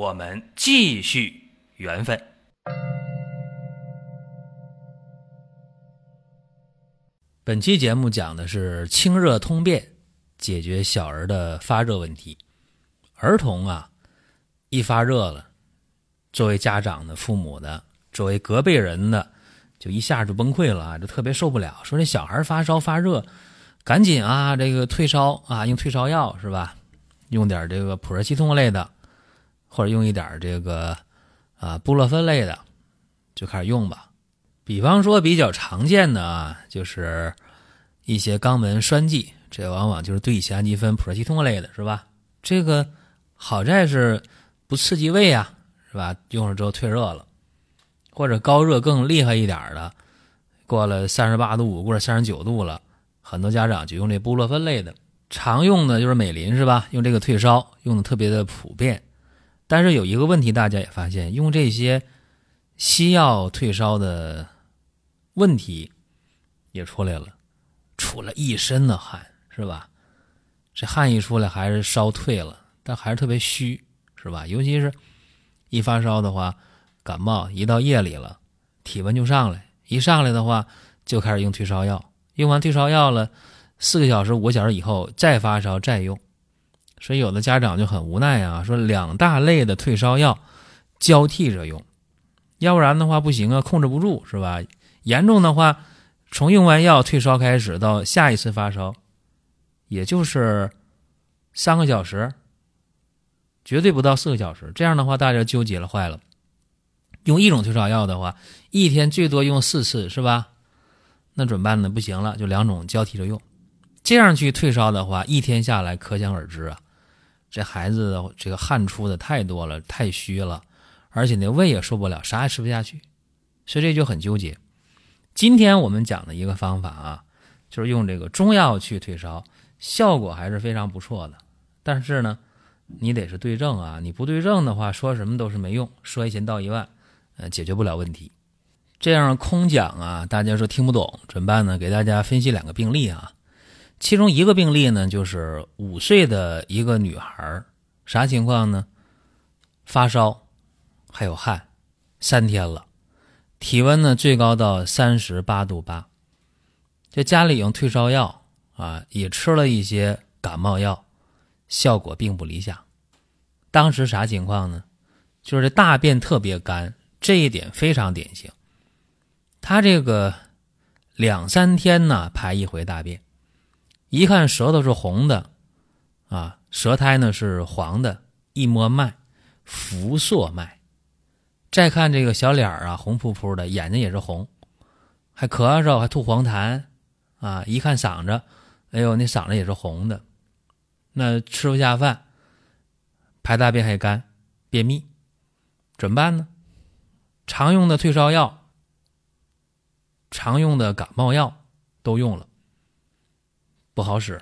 我们继续缘分。本期节目讲的是清热通便，解决小儿的发热问题。儿童啊，一发热了，作为家长的、父母的、作为隔辈人的，就一下就崩溃了，就特别受不了。说这小孩发烧发热，赶紧啊，这个退烧啊，用退烧药是吧？用点这个普热西痛类的，或者用一点这个啊布洛芬类的，就开始用吧。比方说比较常见的啊，就是一些肛门栓剂，这往往就是对乙酰氨基酚、普热西痛类的，是吧？这个好在是不刺激胃啊，是吧？用了之后退热了，或者高热更厉害一点的，过了三十八度五或者三十九度了，很多家长就用这布洛芬类的。常用的就是美林，是吧？用这个退烧用的特别的普遍。但是有一个问题，大家也发现，用这些西药退烧的。问题也出来了，出了一身的汗，是吧？这汗一出来，还是烧退了，但还是特别虚，是吧？尤其是一发烧的话，感冒一到夜里了，体温就上来，一上来的话，就开始用退烧药。用完退烧药了，四个小时、五个小时以后再发烧再用，所以有的家长就很无奈啊，说两大类的退烧药交替着用，要不然的话不行啊，控制不住，是吧？严重的话，从用完药退烧开始到下一次发烧，也就是三个小时，绝对不到四个小时。这样的话，大家纠结了，坏了。用一种退烧药的话，一天最多用四次，是吧？那怎么办呢？不行了，就两种交替着用。这样去退烧的话，一天下来可想而知啊，这孩子这个汗出的太多了，太虚了，而且那胃也受不了，啥也吃不下去，所以这就很纠结。今天我们讲的一个方法啊，就是用这个中药去退烧，效果还是非常不错的。但是呢，你得是对症啊，你不对症的话，说什么都是没用，说一千道一万，呃，解决不了问题。这样空讲啊，大家说听不懂怎么办呢？给大家分析两个病例啊，其中一个病例呢，就是五岁的一个女孩，啥情况呢？发烧，还有汗，三天了。体温呢最高到三十八度八，这家里用退烧药啊，也吃了一些感冒药，效果并不理想。当时啥情况呢？就是大便特别干，这一点非常典型。他这个两三天呢排一回大便，一看舌头是红的，啊，舌苔呢是黄的，一摸脉，浮硕脉。再看这个小脸儿啊，红扑扑的，眼睛也是红，还咳嗽，还吐黄痰，啊，一看嗓子，哎呦，那嗓子也是红的，那吃不下饭，排大便还干，便秘，怎么办呢？常用的退烧药，常用的感冒药都用了，不好使。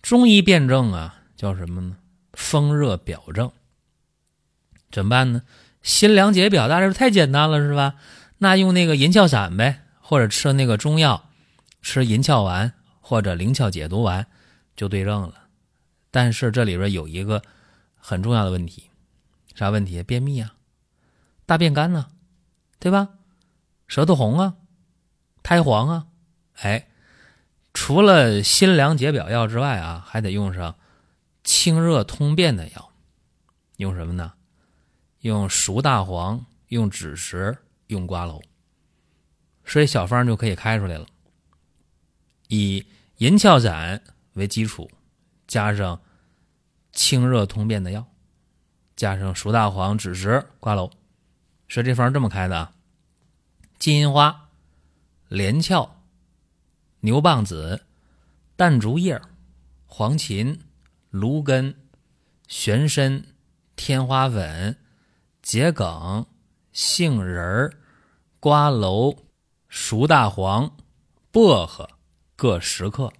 中医辨证啊，叫什么呢？风热表症，怎么办呢？辛凉解表，大家说太简单了是吧？那用那个银翘散呗，或者吃那个中药，吃银翘丸或者灵翘解毒丸就对症了。但是这里边有一个很重要的问题，啥问题？便秘啊，大便干呢，对吧？舌头红啊，苔黄啊，哎，除了辛凉解表药之外啊，还得用上清热通便的药，用什么呢？用熟大黄，用枳实，用瓜蒌，所以小方就可以开出来了。以银翘散为基础，加上清热通便的药，加上熟大黄、枳实、瓜蒌，所以这方这么开的：金银花、连翘、牛蒡子、淡竹叶、黄芩、芦根、玄参、天花粉。桔梗、杏仁、瓜蒌、熟大黄、薄荷各十克。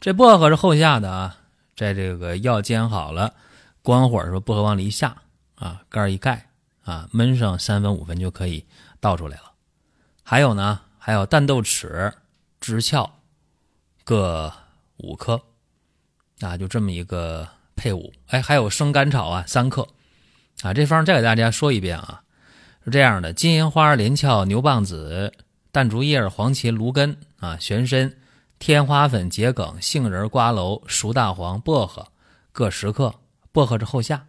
这薄荷是后下的啊，在这个药煎好了，关火时候薄荷往里一下啊，盖一盖啊，焖上三分五分就可以倒出来了。还有呢，还有淡豆豉、知壳各五克啊，就这么一个配伍。哎，还有生甘草啊，三克啊。这方再给大家说一遍啊，是这样的：金银花、连翘、牛蒡子、淡竹叶、黄芪、芦根啊，玄参。天花粉、桔梗、杏仁、瓜蒌、熟大黄、薄荷各十克，薄荷是后下；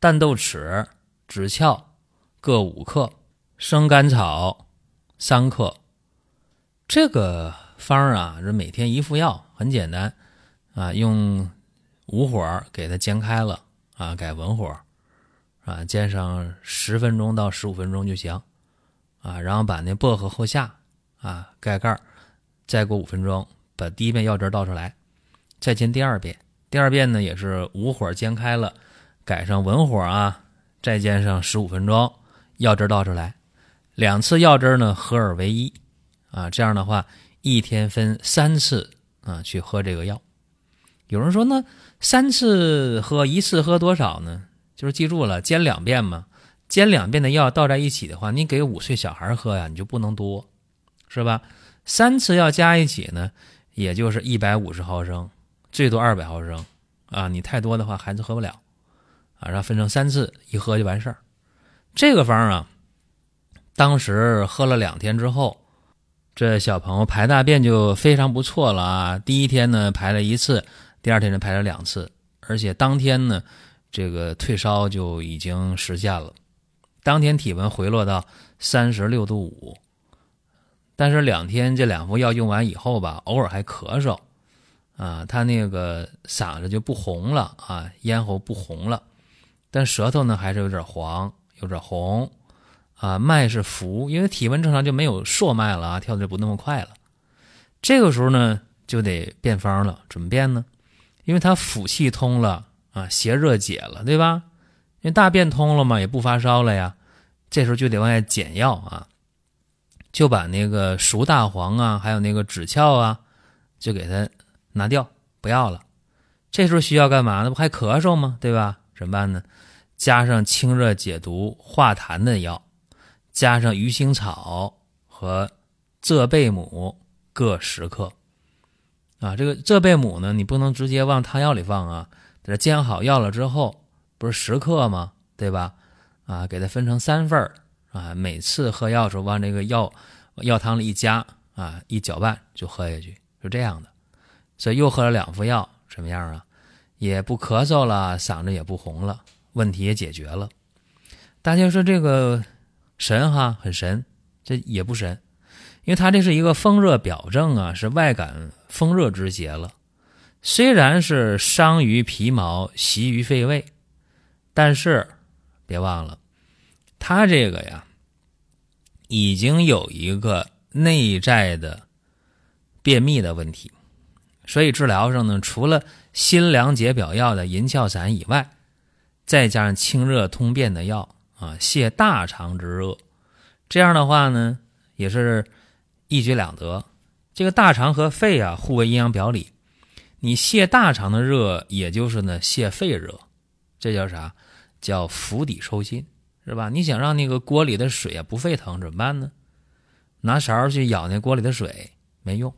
淡豆豉、枳壳各五克，生甘草三克。这个方啊，这每天一副药，很简单啊，用武火给它煎开了啊，改文火啊，煎上十分钟到十五分钟就行啊，然后把那薄荷后下啊，盖盖再过五分钟。把第一遍药汁倒出来，再煎第二遍。第二遍呢也是武火煎开了，改上文火啊，再煎上十五分钟，药汁倒出来。两次药汁呢合二为一啊，这样的话一天分三次啊去喝这个药。有人说那三次喝，一次喝多少呢？就是记住了，煎两遍嘛。煎两遍的药倒在一起的话，你给五岁小孩喝呀，你就不能多，是吧？三次药加一起呢？也就是一百五十毫升，最多二百毫升，啊，你太多的话孩子喝不了，啊，然后分成三次，一喝就完事儿。这个方啊，当时喝了两天之后，这小朋友排大便就非常不错了啊。第一天呢排了一次，第二天呢排了两次，而且当天呢这个退烧就已经实现了，当天体温回落到三十六度五。但是两天这两副药用完以后吧，偶尔还咳嗽，啊，他那个嗓子就不红了啊，咽喉不红了，但舌头呢还是有点黄，有点红，啊，脉是浮，因为体温正常就没有硕脉了啊，跳的就不那么快了。这个时候呢就得变方了，怎么变呢？因为他腑气通了啊，邪热解了，对吧？因为大便通了嘛，也不发烧了呀，这时候就得往外减药啊。就把那个熟大黄啊，还有那个枳壳啊，就给它拿掉，不要了。这时候需要干嘛呢？不还咳嗽吗？对吧？怎么办呢？加上清热解毒化痰的药，加上鱼腥草和浙贝母各十克。啊，这个浙贝母呢，你不能直接往汤药里放啊，等它煎好药了之后，不是十克吗？对吧？啊，给它分成三份儿。啊，每次喝药的时候往这个药药汤里一加啊，一搅拌就喝下去，是这样的。所以又喝了两副药，什么样啊？也不咳嗽了，嗓子也不红了，问题也解决了。大家说这个神哈，很神，这也不神，因为它这是一个风热表症啊，是外感风热之邪了。虽然是伤于皮毛，袭于肺胃，但是别忘了。他这个呀，已经有一个内在的便秘的问题，所以治疗上呢，除了辛凉解表药的银翘散以外，再加上清热通便的药啊，泻大肠之热，这样的话呢，也是一举两得。这个大肠和肺啊，互为阴阳表里，你泻大肠的热，也就是呢泻肺热，这叫啥？叫釜底抽薪。是吧？你想让那个锅里的水啊不沸腾怎么办呢？拿勺去舀那锅里的水没用，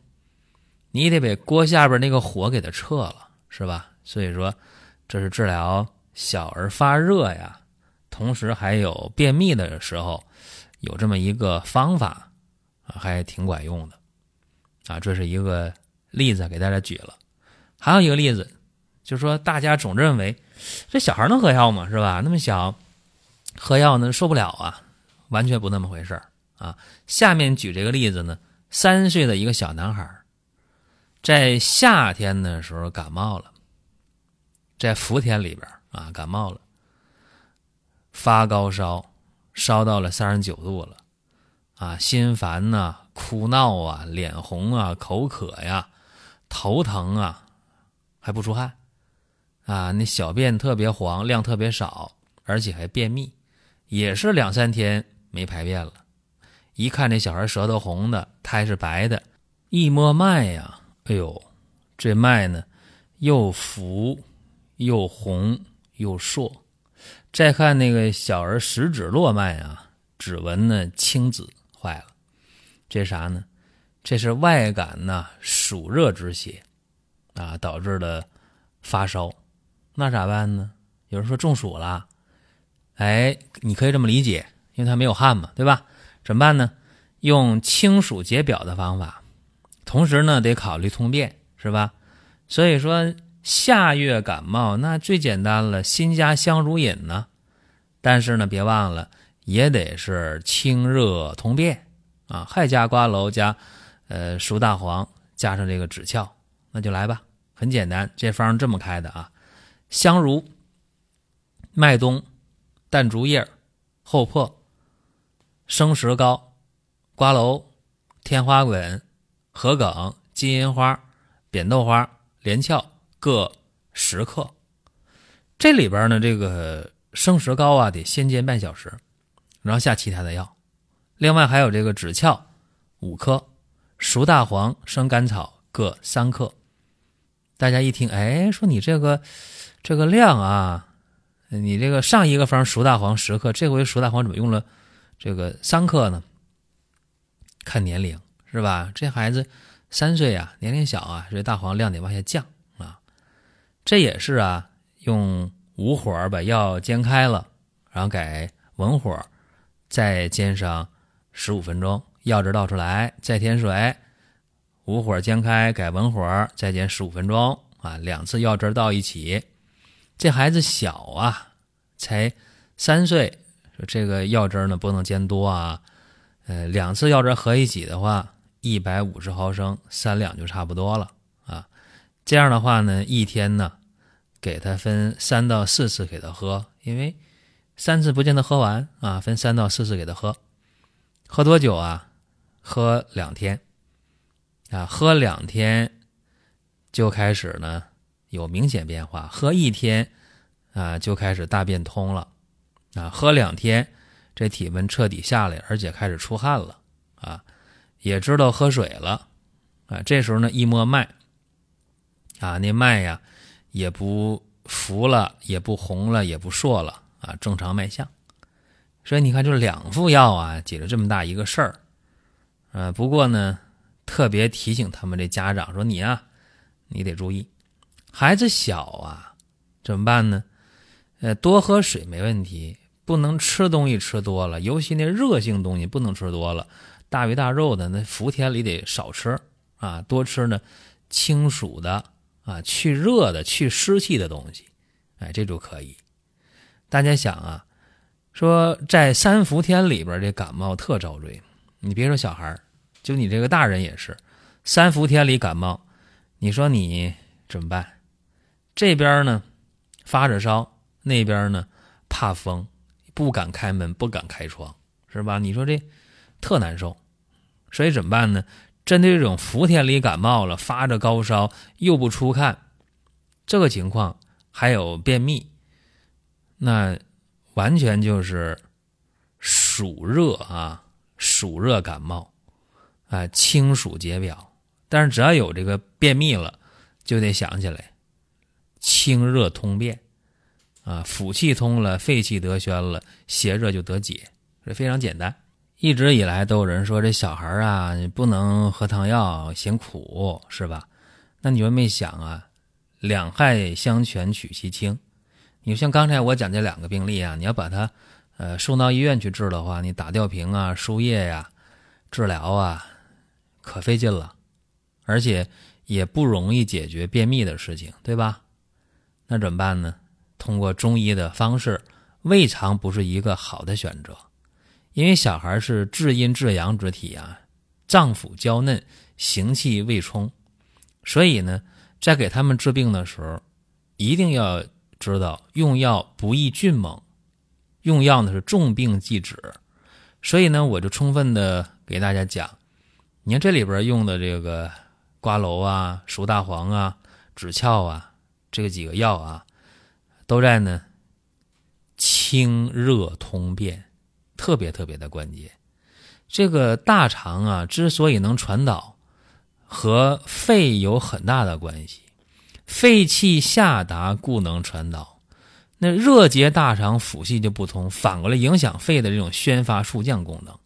你得把锅下边那个火给它撤了，是吧？所以说，这是治疗小儿发热呀，同时还有便秘的时候，有这么一个方法，还挺管用的啊。这是一个例子给大家举了，还有一个例子，就是说大家总认为这小孩能喝药吗？是吧？那么小。喝药呢受不了啊，完全不那么回事啊。下面举这个例子呢，三岁的一个小男孩，在夏天的时候感冒了，在伏天里边啊感冒了，发高烧，烧到了三十九度了，啊心烦呐，哭闹啊，脸红啊，口渴呀，头疼啊，还不出汗，啊那小便特别黄，量特别少，而且还便秘。也是两三天没排便了。一看这小孩舌头红的，苔是白的，一摸脉呀，哎呦，这脉呢又浮又红又硕。再看那个小儿食指络脉啊，指纹呢青紫，坏了，这啥呢？这是外感呐暑热之邪啊，导致的发烧。那咋办呢？有人说中暑了，哎，你可以这么理解，因为他没有汗嘛，对吧？怎么办呢？用清暑解表的方法，同时呢得考虑通便，是吧？所以说夏月感冒那最简单了，辛加香茹饮呢。但是呢，别忘了也得是清热通便啊，还加瓜蒌加呃熟大黄加上这个枳壳，那就来吧。很简单，这方这么开的啊：香茹、麦冬、淡竹叶、厚朴、生石膏。瓜蒌、天花滚、桔梗、金银花、扁豆花、连翘各十克。这里边呢，这个生石膏啊，得先煎半小时，然后下其他的药。另外还有这个枳壳五克，熟大黄、生甘草各三克。大家一听，哎，说你这个这个量啊，你这个上一个方熟大黄十克，这回熟大黄怎么用了这个三克呢？看年龄是吧？这孩子三岁啊，年龄小啊，所以大黄量得往下降。这也是啊，用武火把药煎开了，然后改文火，再煎上十五分钟，药汁倒出来，再添水，武火煎开，改文火，再煎十五分钟啊，两次药汁倒一起。这孩子小啊，才三岁，说这个药汁呢不能煎多啊。呃，两次药汁合一起的话，一百五十毫升，三两就差不多了。这样的话呢，一天呢，给他分三到四次给他喝，因为三次不见得喝完啊，分三到四次给他喝。喝多久啊？喝两天啊，喝两天就开始呢有明显变化，喝一天啊就开始大便通了啊，喝两天。这体温彻底下来，而且开始出汗了啊，也知道喝水了啊。这时候呢，一摸脉啊，那脉呀也不浮了，也不红了，也不硕了啊，正常脉象。所以你看，就两副药啊，解决这么大一个事儿啊。不过呢，特别提醒他们这家长说：“你啊，你得注意，孩子小啊，怎么办呢？呃，多喝水没问题。”不能吃东西吃多了，尤其那热性东西不能吃多了，大鱼大肉的那伏天里得少吃啊，多吃呢清暑的啊，去热的、去湿气的东西，哎，这就可以。大家想啊，说在三伏天里边这感冒特遭罪，你别说小孩就你这个大人也是，三伏天里感冒，你说你怎么办？这边呢发着烧，那边呢怕风。不敢开门，不敢开窗，是吧？你说这特难受，所以怎么办呢？针对这种伏天里感冒了，发着高烧又不出汗，这个情况还有便秘，那完全就是暑热啊，暑热感冒啊，清暑解表。但是只要有这个便秘了，就得想起来清热通便。啊，腑气通了，肺气得宣了，邪热就得解，这非常简单。一直以来都有人说这小孩啊，你不能喝汤药，嫌苦，是吧？那你们没想啊，两害相权取其轻。你像刚才我讲这两个病例啊，你要把他呃送到医院去治的话，你打吊瓶啊、输液呀、治疗啊，可费劲了，而且也不容易解决便秘的事情，对吧？那怎么办呢？通过中医的方式，未尝不是一个好的选择，因为小孩是至阴至阳之体啊，脏腑娇嫩，行气未充，所以呢，在给他们治病的时候，一定要知道用药不宜峻猛，用药呢是重病忌止，所以呢，我就充分的给大家讲，你看这里边用的这个瓜蒌啊、熟大黄啊、枳壳啊，这几个药啊。都在呢，清热通便，特别特别的关键。这个大肠啊，之所以能传导，和肺有很大的关系。肺气下达，故能传导。那热结大肠，腑气就不通，反过来影响肺的这种宣发肃降功能。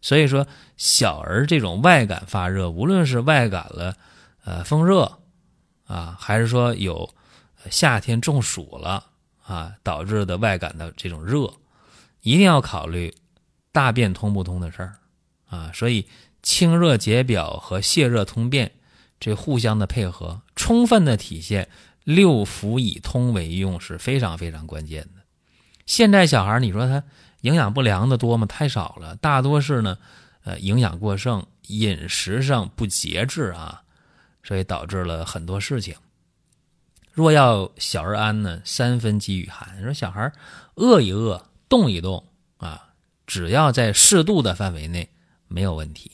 所以说，小儿这种外感发热，无论是外感了，呃，风热啊，还是说有夏天中暑了啊导致的外感的这种热，一定要考虑大便通不通的事儿啊。所以，清热解表和泻热通便。这互相的配合，充分的体现六腑以通为用是非常非常关键的。现在小孩你说他营养不良的多吗？太少了，大多是呢，呃，营养过剩，饮食上不节制啊，所以导致了很多事情。若要小儿安呢，三分饥与寒。说小孩饿一饿，动一动啊，只要在适度的范围内，没有问题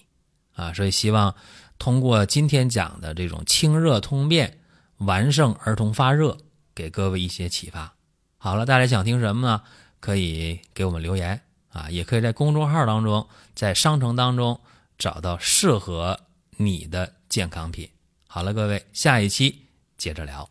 啊。所以希望。通过今天讲的这种清热通便、完胜儿童发热，给各位一些启发。好了，大家想听什么呢？可以给我们留言啊，也可以在公众号当中、在商城当中找到适合你的健康品。好了，各位，下一期接着聊。